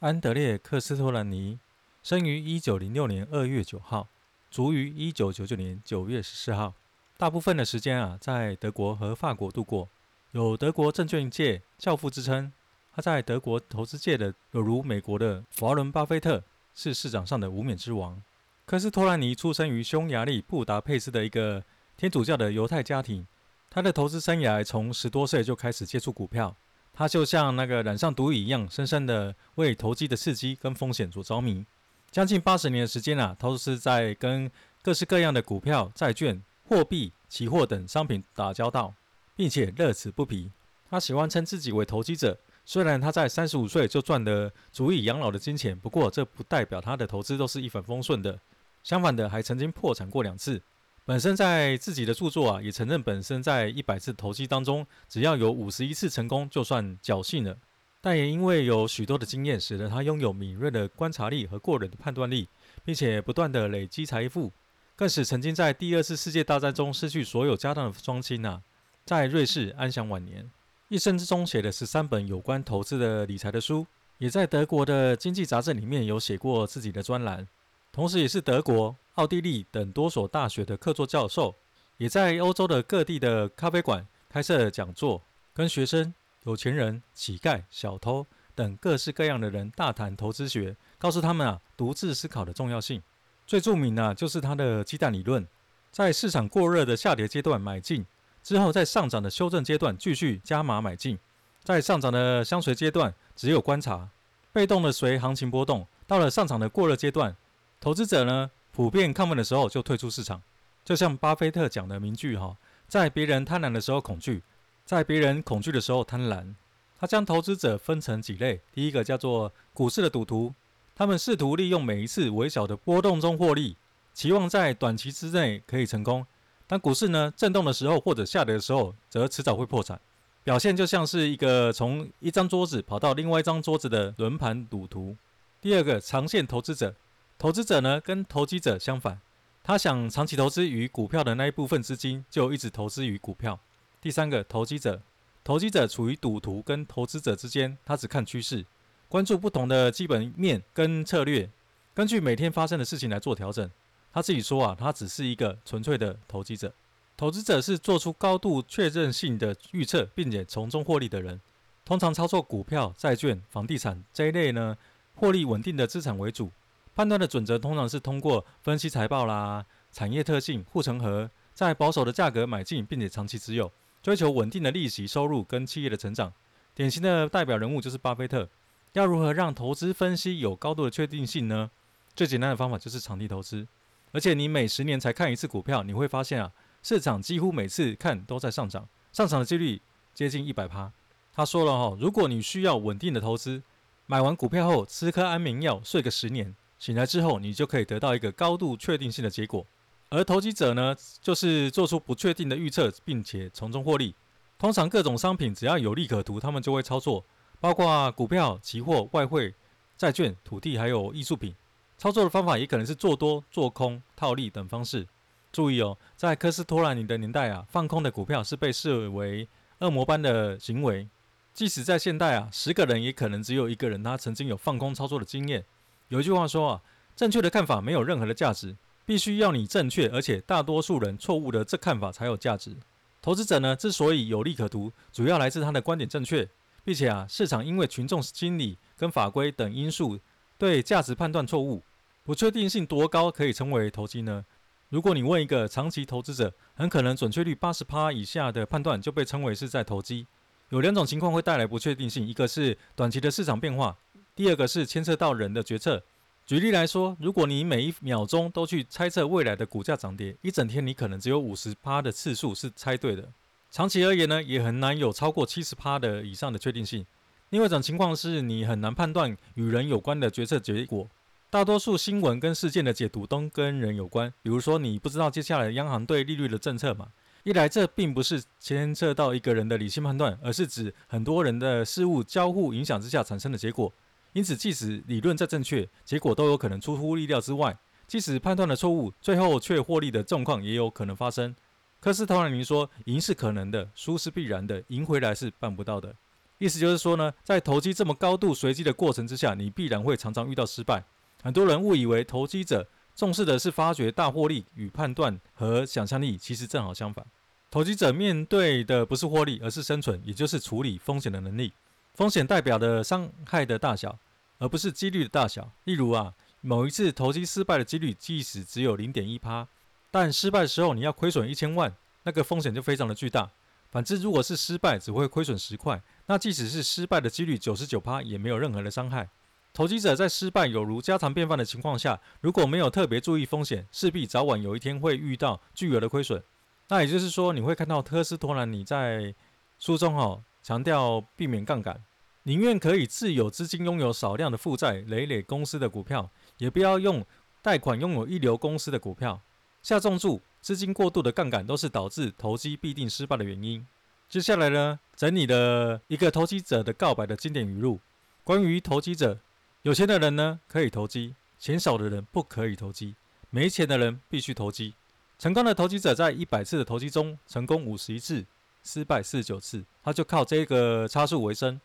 安德烈·科斯托兰尼生于一九零六年二月九号，卒于一九九九年九月十四号。大部分的时间啊，在德国和法国度过，有德国证券界教父之称。他在德国投资界的有如美国的华伦·巴菲特，是市场上的无冕之王。科斯托兰尼出生于匈牙利布达佩斯的一个天主教的犹太家庭。他的投资生涯从十多岁就开始接触股票。他就像那个染上毒瘾一样，深深的为投机的刺激跟风险所着迷。将近八十年的时间啊，都是在跟各式各样的股票、债券、货币、期货等商品打交道，并且乐此不疲。他喜欢称自己为投机者。虽然他在三十五岁就赚得足以养老的金钱，不过这不代表他的投资都是一帆风顺的。相反的，还曾经破产过两次。本身在自己的著作啊，也承认本身在一百次投机当中，只要有五十一次成功就算侥幸了。但也因为有许多的经验，使得他拥有敏锐的观察力和过人的判断力，并且不断地累积财富，更使曾经在第二次世界大战中失去所有家当的双亲呐，在瑞士安享晚年。一生之中写了十三本有关投资的理财的书，也在德国的经济杂志里面有写过自己的专栏。同时，也是德国、奥地利等多所大学的客座教授，也在欧洲的各地的咖啡馆开设讲座，跟学生、有钱人、乞丐、小偷等各式各样的人大谈投资学，告诉他们啊，独自思考的重要性。最著名的，就是他的鸡蛋理论，在市场过热的下跌阶段买进，之后在上涨的修正阶段继续加码买进，在上涨的相随阶段只有观察，被动的随行情波动，到了上涨的过热阶段。投资者呢，普遍亢奋的时候就退出市场，就像巴菲特讲的名句哈，在别人贪婪的时候恐惧，在别人恐惧的时候贪婪。他将投资者分成几类，第一个叫做股市的赌徒，他们试图利用每一次微小的波动中获利，期望在短期之内可以成功。当股市呢震动的时候或者下跌的时候，则迟早会破产。表现就像是一个从一张桌子跑到另外一张桌子的轮盘赌徒。第二个长线投资者。投资者呢，跟投机者相反，他想长期投资于股票的那一部分资金，就一直投资于股票。第三个，投机者，投机者处于赌徒跟投资者之间，他只看趋势，关注不同的基本面跟策略，根据每天发生的事情来做调整。他自己说啊，他只是一个纯粹的投机者。投资者是做出高度确认性的预测，并且从中获利的人，通常操作股票、债券、房地产这一类呢，获利稳定的资产为主。判断的准则通常是通过分析财报啦、产业特性、护城河，在保守的价格买进，并且长期持有，追求稳定的利息收入跟企业的成长。典型的代表人物就是巴菲特。要如何让投资分析有高度的确定性呢？最简单的方法就是长期投资。而且你每十年才看一次股票，你会发现啊，市场几乎每次看都在上涨，上涨的几率接近一百趴。他说了哈，如果你需要稳定的投资，买完股票后吃颗安眠药，睡个十年。醒来之后，你就可以得到一个高度确定性的结果。而投机者呢，就是做出不确定的预测，并且从中获利。通常各种商品只要有利可图，他们就会操作，包括股票、期货、外汇、债券、土地，还有艺术品。操作的方法也可能是做多、做空、套利等方式。注意哦，在科斯托兰尼的年代啊，放空的股票是被视为恶魔般的行为。即使在现代啊，十个人也可能只有一个人他曾经有放空操作的经验。有一句话说啊，正确的看法没有任何的价值，必须要你正确，而且大多数人错误的这看法才有价值。投资者呢，之所以有利可图，主要来自他的观点正确，并且啊，市场因为群众心理跟法规等因素对价值判断错误，不确定性多高可以称为投机呢？如果你问一个长期投资者，很可能准确率八十趴以下的判断就被称为是在投机。有两种情况会带来不确定性，一个是短期的市场变化。第二个是牵涉到人的决策。举例来说，如果你每一秒钟都去猜测未来的股价涨跌，一整天你可能只有五十趴的次数是猜对的。长期而言呢，也很难有超过七十趴的以上的确定性。另外一种情况是你很难判断与人有关的决策结果。大多数新闻跟事件的解读都跟人有关。比如说，你不知道接下来央行对利率的政策嘛？一来，这并不是牵涉到一个人的理性判断，而是指很多人的事物交互影响之下产生的结果。因此，即使理论再正确，结果都有可能出乎意料之外。即使判断的错误，最后却获利的状况也有可能发生。科斯托兰尼说：“赢是可能的，输是必然的，赢回来是办不到的。”意思就是说呢，在投机这么高度随机的过程之下，你必然会常常遇到失败。很多人误以为投机者重视的是发掘大获利与判断和想象力，其实正好相反。投机者面对的不是获利，而是生存，也就是处理风险的能力。风险代表的伤害的大小，而不是几率的大小。例如啊，某一次投机失败的几率，即使只有零点一趴，但失败的时候你要亏损一千万，那个风险就非常的巨大。反之，如果是失败，只会亏损十块，那即使是失败的几率九十九趴，也没有任何的伤害。投机者在失败有如家常便饭的情况下，如果没有特别注意风险，势必早晚有一天会遇到巨额的亏损。那也就是说，你会看到特斯托兰尼在书中哈、哦、强调避免杠杆，宁愿可以自有资金拥有少量的负债累累公司的股票，也不要用贷款拥有一流公司的股票。下重注。资金过度的杠杆都是导致投机必定失败的原因。接下来呢，整理了一个投机者的告白的经典语录。关于投机者，有钱的人呢可以投机，钱少的人不可以投机，没钱的人必须投机。成功的投机者在一百次的投机中成功五十一次，失败四十九次，他就靠这个差数为生。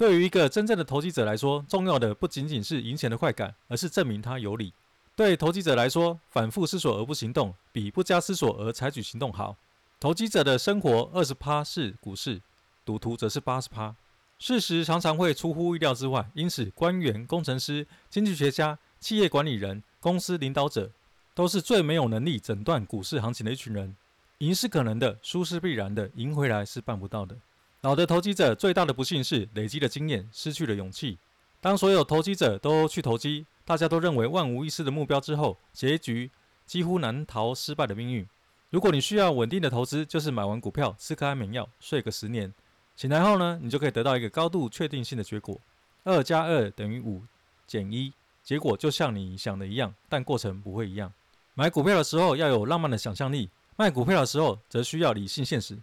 对于一个真正的投机者来说，重要的不仅仅是赢钱的快感，而是证明他有理。对投机者来说，反复思索而不行动，比不加思索而采取行动好。投机者的生活二十趴是股市，赌徒则是八十趴。事实常常会出乎意料之外，因此官员、工程师、经济学家、企业管理人、公司领导者，都是最没有能力诊断股市行情的一群人。赢是可能的，输是必然的，赢回来是办不到的。老的投机者最大的不幸是累积了经验，失去了勇气。当所有投机者都去投机，大家都认为万无一失的目标之后，结局几乎难逃失败的命运。如果你需要稳定的投资，就是买完股票吃颗安眠药，睡个十年，醒来后呢，你就可以得到一个高度确定性的结果：二加二等于五减一。结果就像你想的一样，但过程不会一样。买股票的时候要有浪漫的想象力，卖股票的时候则需要理性现实。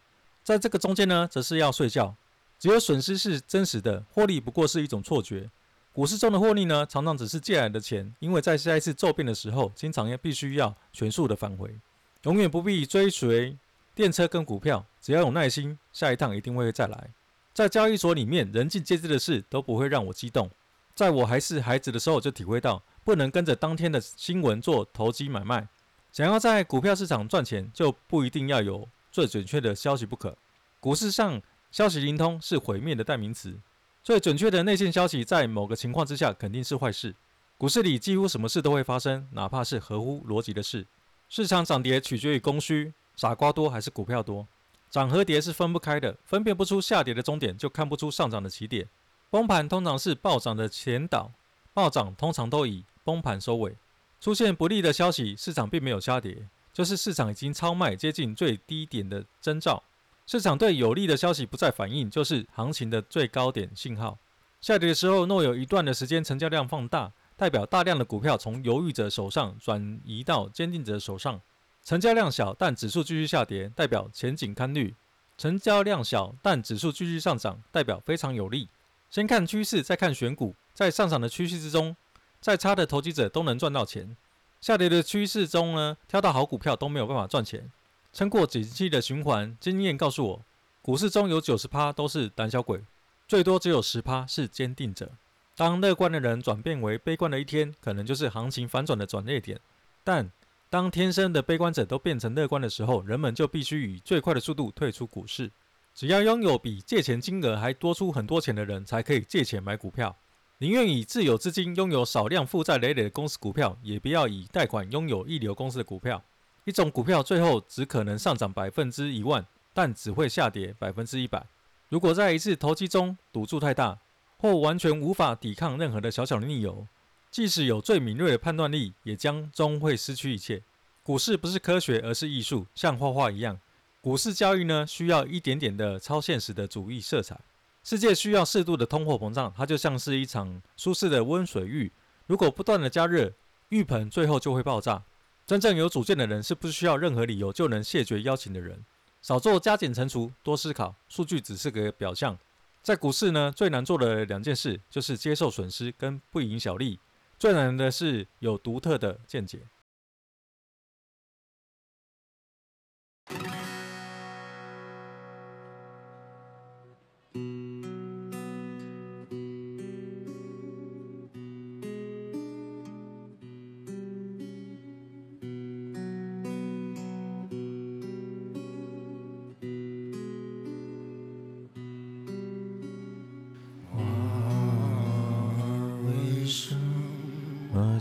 在这个中间呢，则是要睡觉。只有损失是真实的，获利不过是一种错觉。股市中的获利呢，常常只是借来的钱，因为在下一次骤变的时候，经常也必须要全数的返回。永远不必追随电车跟股票，只要有耐心，下一趟一定会再来。在交易所里面，人尽皆知的事都不会让我激动。在我还是孩子的时候，就体会到不能跟着当天的新闻做投机买卖。想要在股票市场赚钱，就不一定要有最准确的消息不可。股市上消息灵通是毁灭的代名词。最准确的内线消息，在某个情况之下肯定是坏事。股市里几乎什么事都会发生，哪怕是合乎逻辑的事。市场涨跌取决于供需，傻瓜多还是股票多？涨和跌是分不开的，分辨不出下跌的终点，就看不出上涨的起点。崩盘通常是暴涨的前导，暴涨通常都以崩盘收尾。出现不利的消息，市场并没有下跌，就是市场已经超卖接近最低点的征兆。市场对有利的消息不再反应，就是行情的最高点信号。下跌的时候，若有一段的时间成交量放大，代表大量的股票从犹豫者手上转移到坚定者手上。成交量小，但指数继续下跌，代表前景堪虑。成交量小，但指数继续上涨，代表非常有利。先看趋势，再看选股。在上涨的趋势之中，再差的投机者都能赚到钱。下跌的趋势中呢，挑到好股票都没有办法赚钱。撑过几期的循环，经验告诉我，股市中有九十趴都是胆小鬼，最多只有十趴是坚定者。当乐观的人转变为悲观的一天，可能就是行情反转的转捩点。但当天生的悲观者都变成乐观的时候，人们就必须以最快的速度退出股市。只要拥有比借钱金额还多出很多钱的人，才可以借钱买股票。宁愿以自有资金拥有少量负债累累的公司股票，也不要以贷款拥有一流公司的股票。一种股票最后只可能上涨百分之一万，但只会下跌百分之一百。如果在一次投机中赌注太大，或完全无法抵抗任何的小小的逆流，即使有最敏锐的判断力，也将终会失去一切。股市不是科学，而是艺术，像画画一样。股市交易呢，需要一点点的超现实的主义色彩。世界需要适度的通货膨胀，它就像是一场舒适的温水浴。如果不断的加热，浴盆最后就会爆炸。真正有主见的人是不需要任何理由就能谢绝邀请的人。少做加减乘除，多思考。数据只是个表象。在股市呢，最难做的两件事就是接受损失跟不赢小利。最难的是有独特的见解。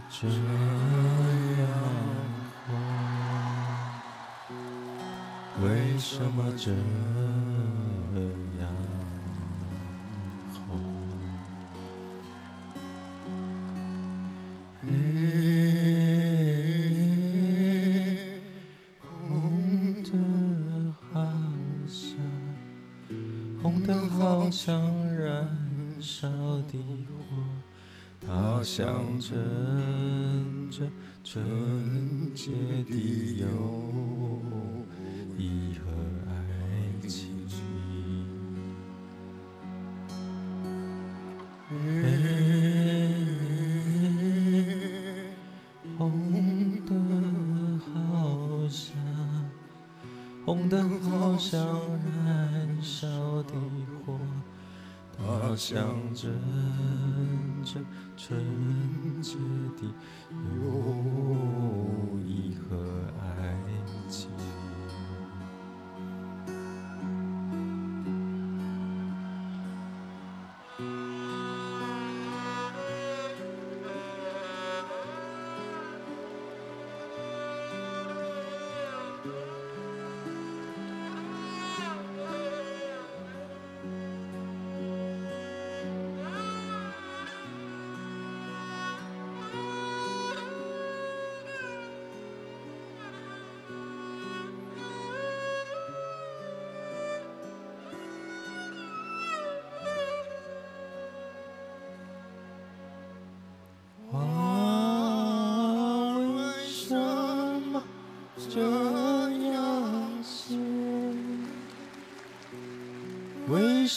这样红？为什么这样？红？红的好像，红灯好像燃烧的火。它象征着纯洁的友谊和爱情。红灯好像，红灯好像燃烧的火。它象征着纯洁的友谊和爱情。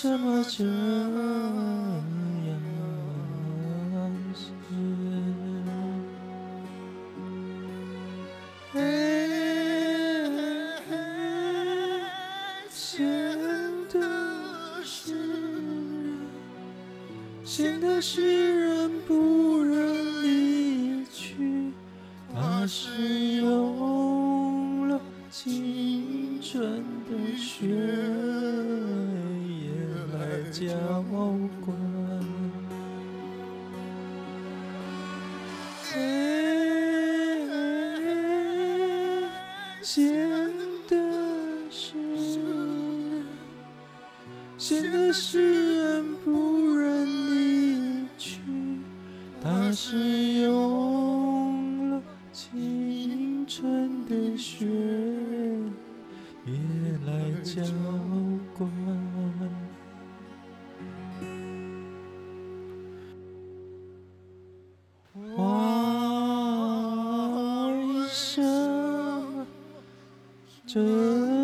什么这样写？咸的诗人，咸的诗人不忍离去，他是用了青春的血。浇灌，咸的诗人，咸的诗人不忍离去，他是用了青春的血液来浇这